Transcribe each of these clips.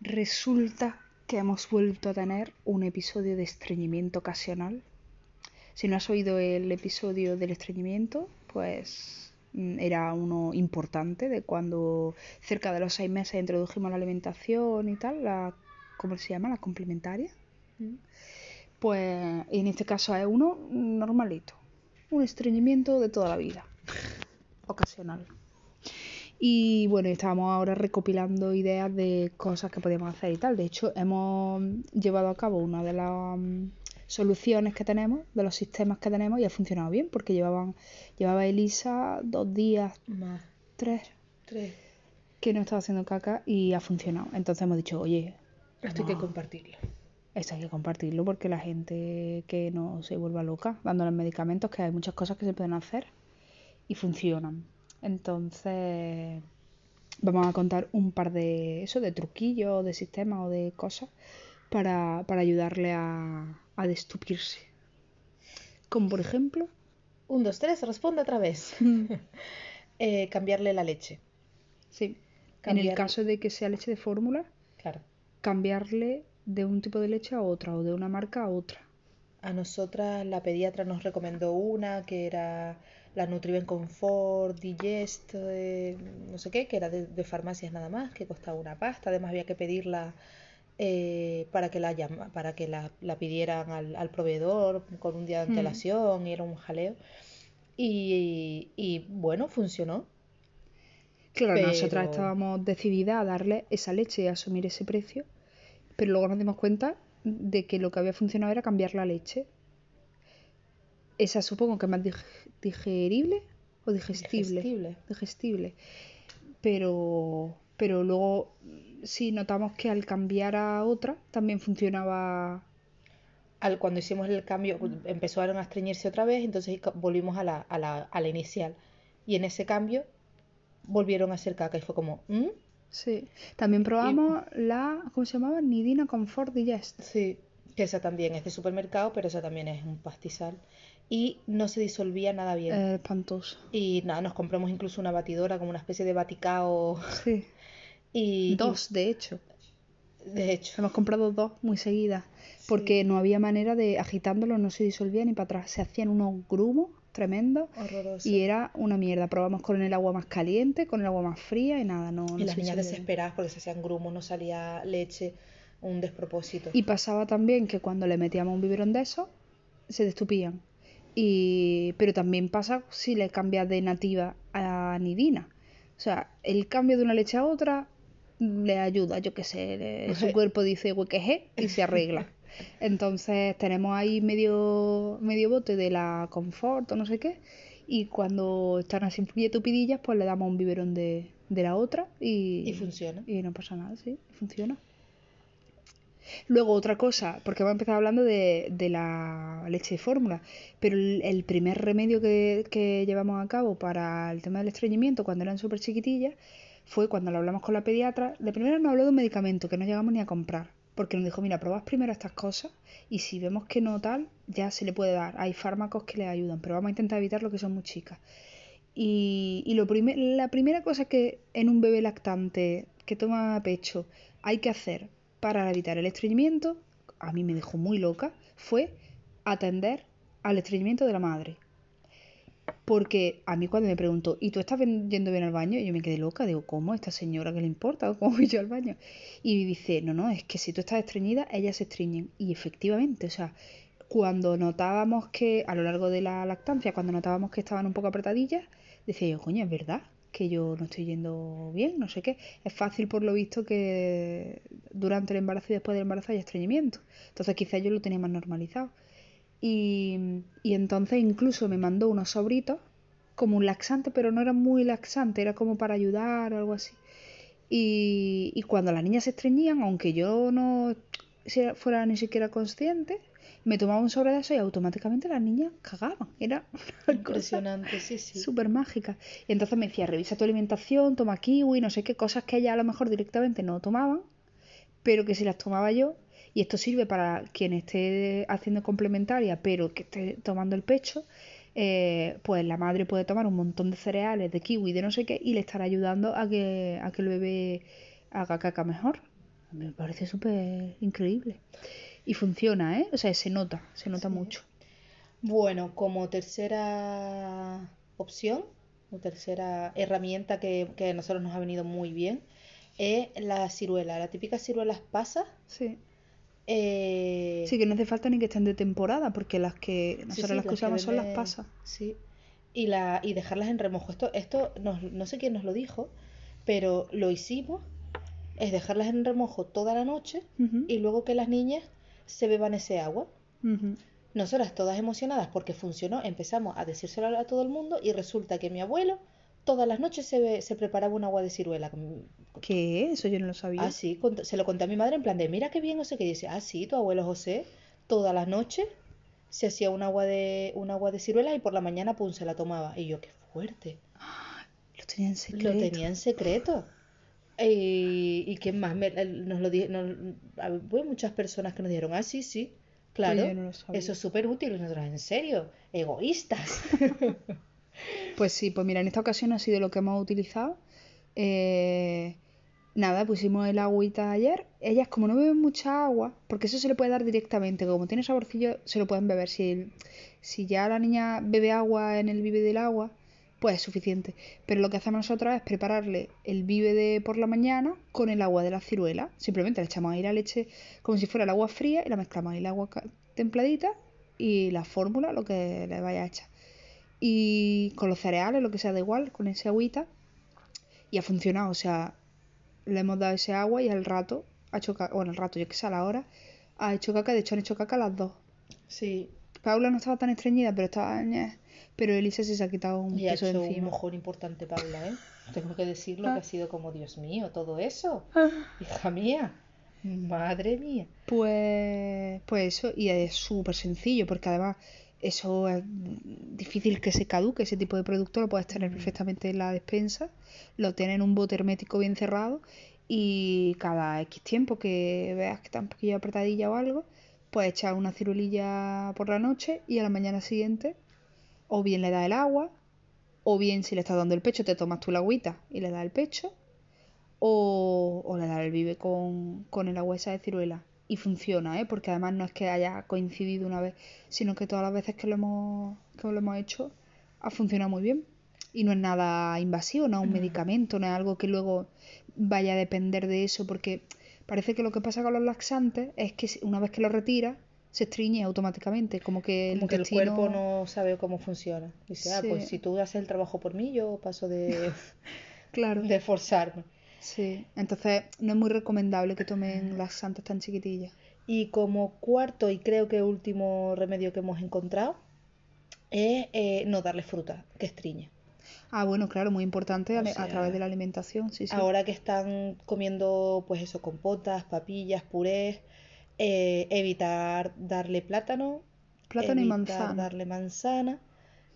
Resulta que hemos vuelto a tener un episodio de estreñimiento ocasional. Si no has oído el episodio del estreñimiento, pues mm, era uno importante de cuando cerca de los seis meses introdujimos la alimentación y tal, la, ¿cómo se llama? La complementaria. Pues en este caso es uno normalito, un estreñimiento de toda la vida, ocasional. Y bueno, estábamos ahora recopilando ideas de cosas que podíamos hacer y tal. De hecho, hemos llevado a cabo una de las mm, soluciones que tenemos, de los sistemas que tenemos, y ha funcionado bien, porque llevaban, llevaba Elisa dos días, Más. tres, Tres. que no estaba haciendo caca y ha funcionado. Entonces hemos dicho, oye, Esto hay que compartirlo. esto hay que compartirlo porque la gente que no se vuelva loca dándoles medicamentos, que hay muchas cosas que se pueden hacer y funcionan. Entonces, vamos a contar un par de eso, de truquillos, de sistemas o de cosas para, para ayudarle a, a destupirse. Como por ejemplo, Un, dos, tres, responde otra vez. Eh, cambiarle la leche. sí, en el caso de que sea leche de fórmula, Claro. cambiarle de un tipo de leche a otra o de una marca a otra. A nosotras la pediatra nos recomendó una que era la Nutriben Confort, Digest, eh, no sé qué, que era de, de farmacias nada más, que costaba una pasta. Además había que pedirla eh, para que la llama, para que la, la pidieran al, al proveedor con un día de Mm. antelación y era un jaleo. Y, y bueno, funcionó. Claro, nosotras estábamos decididas a darle esa leche y a asumir ese precio, pero luego nos dimos cuenta de que lo que había funcionado era cambiar la leche. Esa supongo que es más dig- digerible o digestible. Digestible. Digestible. Pero, pero luego sí notamos que al cambiar a otra también funcionaba. al, cuando hicimos el cambio, empezaron a estreñirse otra vez, entonces volvimos a la, a la, a la inicial. Y en ese cambio volvieron a hacer caca y fue como, ¿mm? Sí. También probamos la, ¿cómo se llamaba? Nidina Comfort Digest. Sí, que esa también es de supermercado, pero esa también es un pastizal. Y no se disolvía nada bien. Eh, espantoso. Y nada, nos compramos incluso una batidora como una especie de baticao. Sí. Y Dos, de hecho. y, de hecho, Hemos comprado dos muy seguidas. Porque no había manera de agitándolo, no se disolvía ni para atrás. Se hacían unos grumos tremendos horroroso. y era una mierda. Probamos con el agua más caliente, con el agua más fría y nada, no, no Y las se niñas desesperadas porque se hacían grumos, no salía leche, un despropósito. Y pasaba también que cuando le metíamos un biberón de esos, se destupían. Y... Pero también pasa si le cambias de nativa a nidina. O sea, el cambio de una leche a otra le ayuda, yo qué sé, le- su cuerpo dice huequeje y se arregla. Entonces tenemos ahí medio, medio bote de la confort o no sé qué. Y cuando están así tupidillas, pues le damos un biberón de, de la otra y, Y funciona. y no pasa nada, sí, funciona. Luego otra cosa, porque hemos empezado hablando de, de la leche de fórmula, pero el, el primer remedio que, que llevamos a cabo para el tema del estreñimiento cuando eran súper chiquitillas fue cuando lo hablamos con la pediatra. De primero nos habló de un medicamento que no llegamos ni a comprar, porque nos dijo, mira, probad primero estas cosas y si vemos que no tal, ya se le puede dar. Hay fármacos que le ayudan, pero vamos a intentar evitar lo que son muy chicas. Y, y lo primer- la primera cosa que en un bebé lactante que toma pecho hay que hacer para evitar el estreñimiento, a mí me dejó muy loca, fue atender al estreñimiento de la madre. Porque a mí cuando me preguntó, ¿y tú estás yendo bien al baño? Yo me quedé loca, digo, ¿cómo? ¿A esta señora qué le importa? ¿Cómo voy yo al baño? Y dice, no, no, es que si tú estás estreñida, ellas se estreñen. Y efectivamente, o sea, cuando notábamos que, a lo largo de la lactancia, cuando notábamos que estaban un poco apretadillas, decía yo, coño, es verdad que yo no estoy yendo bien, no sé qué. Es fácil por lo visto que durante el embarazo y después del embarazo haya estreñimiento. Entonces quizás yo lo tenía más normalizado. Y, y entonces incluso me mandó unos sobritos como un laxante, pero no era muy laxante, era como para ayudar o algo así. Y, y cuando las niñas se estreñían, aunque yo no fuera ni siquiera consciente, me tomaba un sobre de eso y automáticamente las niñas cagaban. Era una cosa Impresionante, sí, sí. súper mágica. Y entonces me decía, revisa tu alimentación, toma kiwi, no sé qué, cosas que ella a lo mejor directamente no tomaban, pero que si las tomaba yo, y esto sirve para quien esté haciendo complementaria, pero que esté tomando el pecho, eh, pues la madre puede tomar un montón de cereales, de kiwi, de no sé qué, y le estará ayudando a que, a que el bebé haga caca mejor. Me parece súper increíble. Y funciona, ¿eh? O sea, se nota, se nota mucho. Bueno, como tercera opción, o tercera herramienta que, que a nosotros nos ha venido muy bien, es la ciruela. La típica ciruela pasa. Sí. eh, Sí, que no hace falta ni que estén de temporada, porque las que nosotros sí, las que las que usamos son las pasas. Sí. Y, la, y dejarlas en remojo. Esto, esto nos- no sé quién nos lo dijo, pero lo hicimos. Es dejarlas en remojo toda la noche y luego que las niñas se beban ese agua. Nosotras todas emocionadas porque funcionó, empezamos a decírselo a todo el mundo y resulta que mi abuelo todas las noches se, be- se preparaba un agua de ciruela. ¿Qué? Eso yo no lo sabía. Ah, sí, se lo conté a mi madre en plan de, mira qué bien, no sé qué. Dice, ah, sí, tu abuelo José, todas las noches se hacía un agua de, un agua de ciruela y por la mañana, pum, se la tomaba. Y yo, qué fuerte. Lo tenía en secreto. Lo tenía en secreto. Y, y quién más me- el- nos lo di- nos- hubo muchas personas que nos dijeron, ah, sí, sí, claro, no eso es súper útil. Y nosotros, en serio, egoístas. Pues sí, pues mira, en esta ocasión ha sido lo que hemos utilizado. Eh, nada, pusimos el agüita ayer. Ellas, como no beben mucha agua, porque eso se le puede dar directamente, como tiene saborcillo, se lo pueden beber. Si, si ya la niña bebe agua en el bibe del agua, pues es suficiente. Pero lo que hacemos nosotros es prepararle el bibe de por la mañana con el agua de la ciruela. Simplemente le echamos ahí la leche como si fuera el agua fría y la mezclamos ahí el agua templadita y la fórmula, lo que le vaya a echar y con los cereales, lo que sea, da igual, con ese agüita. Y ha funcionado, o sea, le hemos dado ese agua y al rato ha hecho caca, bueno, al rato, yo que sé, a la hora, ha hecho caca, de hecho han hecho caca las dos. Sí, Paula no estaba tan estreñida, pero estaba... Pero Elisa se ha quitado un y ha peso de hecho un encima. mojón importante, Paula, ¿eh? Tengo que decirlo que ha sido como, Dios mío, todo eso. Ah. Hija mía, madre mía. Pues, pues eso, y es súper sencillo, porque además eso es difícil que se caduque, ese tipo de producto lo puedes tener perfectamente en la despensa, lo tienes en un bote hermético bien cerrado y cada X tiempo que veas que está un poquillo apretadilla o algo, pues echas una cirulilla por la noche y a la mañana siguiente o bien le das el agua, o bien si le estás dando el pecho te tomas tú la agüita y le das el pecho, o, o le das el vive con, con el agua esa de ciruela. Y funciona, ¿eh? Porque además no es que haya coincidido una vez, sino que todas las veces que lo hemos, que lo hemos hecho ha funcionado muy bien. Y no es nada invasivo, no es un medicamento, no es algo que luego vaya a depender de eso, porque parece que lo que pasa con los laxantes es que una vez que lo retiras, se estriñe automáticamente, como que el Como que el cuerpo no sabe cómo funciona. Dice, ah, pues Sí. si tú haces el trabajo por mí, yo paso de, Claro. de forzarme. Sí, entonces no es muy recomendable que tomen laxantes tan chiquitillas. Y como cuarto y creo que último remedio que hemos encontrado es eh, no darle fruta, que estriñe. Ah, bueno, claro, muy importante O a sea, través de la alimentación, sí, sí. Ahora que están comiendo, pues eso, compotas, papillas, purés, eh, evitar darle plátano, Plátano y manzana. darle manzana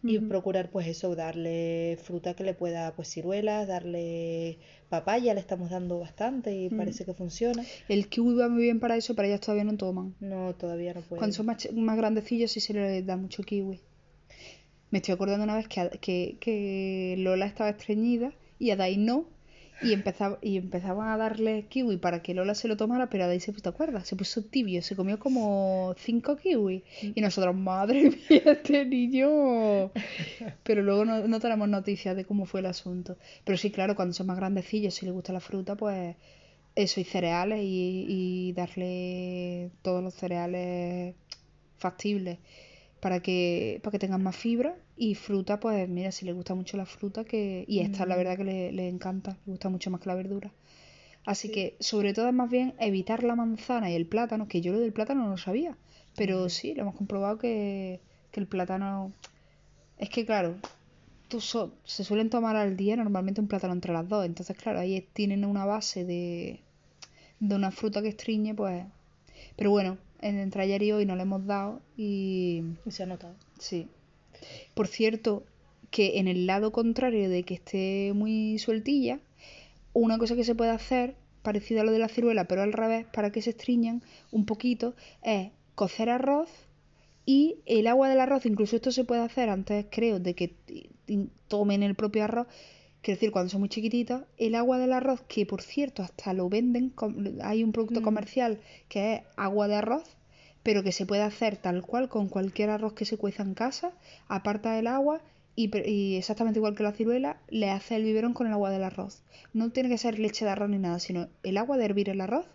y procurar, pues eso, darle fruta que le pueda, pues ciruelas, darle papaya, le estamos dando bastante y parece que funciona. El kiwi va muy bien para eso, pero ellas todavía no toman. No, todavía no puede. Cuando son más, más grandecillos sí se les da mucho kiwi. Me estoy acordando una vez que, que, que Lola estaba estreñida y a Dai no. Y, empezaba, y empezaban a darle kiwi para que Lola se lo tomara, pero a Dai se puso. Se puso tibio, se comió como cinco kiwis. Y nosotros, madre mía, este niño. Pero luego no, no tenemos noticias de cómo fue el asunto. Pero sí, claro, cuando son más grandecillos, si les gusta la fruta, pues eso y cereales y, y darle todos los cereales factibles para que, para que tengan más fibra y fruta, pues mira, si les gusta mucho la fruta, que y esta la verdad que le, le encanta, le gusta mucho más que la verdura. Así Sí. que sobre todo es más bien evitar la manzana y el plátano, que yo lo del plátano no lo sabía, pero sí, lo hemos comprobado que, que el plátano... Es que claro, tú so- se suelen tomar al día normalmente un plátano entre las dos, entonces claro, ahí tienen una base de, de una fruta que estriñe, pues... Pero bueno, en- entre ayer y hoy no le hemos dado y... Y se ha notado. Sí. Por cierto, que en el lado contrario de que esté muy sueltilla, una cosa que se puede hacer, parecida a lo de la ciruela, pero al revés, para que se estriñan un poquito, es cocer arroz y el agua del arroz, incluso esto se puede hacer antes, creo, de que tomen el propio arroz, Quiero decir, cuando son muy chiquititos, el agua del arroz, que por cierto hasta lo venden, hay un producto Mm. comercial que es agua de arroz, pero que se puede hacer tal cual con cualquier arroz que se cueza en casa, aparta el agua y, exactamente igual que la ciruela, le hace el biberón con el agua del arroz. No tiene que ser leche de arroz ni nada, sino el agua de hervir el arroz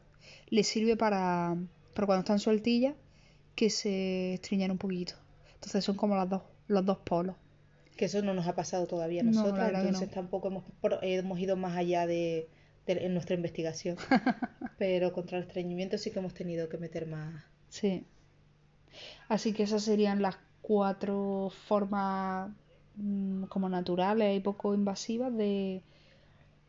le sirve para, para cuando están sueltillas que se estriñan un poquito. Entonces son como las dos, los dos polos. Que eso no nos ha pasado todavía a nosotras, entonces no. tampoco hemos, hemos ido más allá de, de- en nuestra investigación. Pero contra el estreñimiento sí que hemos tenido que meter más. Sí. Así que esas serían las cuatro formas mm, como naturales y poco invasivas de,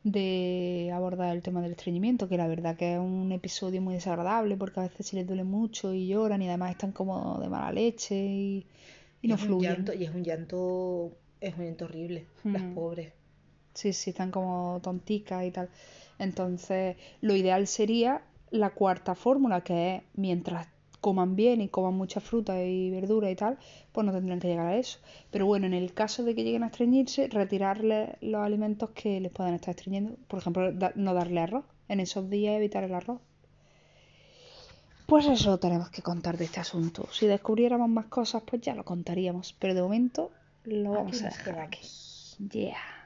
de abordar el tema del estreñimiento, que la verdad que es un episodio muy desagradable porque a veces se les duele mucho y lloran y además están como de mala leche y, y no es un fluyen. llanto, y es un llanto, es un llanto horrible, las Mm. pobres. Sí, sí, están como tonticas y tal. Entonces, lo ideal sería la cuarta fórmula, que es mientras coman bien y coman mucha fruta y verdura y tal, pues no tendrían que llegar a eso. Pero bueno, en el caso de que lleguen a estreñirse, retirarle los alimentos que les puedan estar estreñiendo. Por ejemplo, da- no darle arroz. En esos días evitar el arroz. Pues eso tenemos que contar de este asunto. Si descubriéramos más cosas, pues ya lo contaríamos. Pero de momento lo vamos Aquí a dejar aquí. Yeah.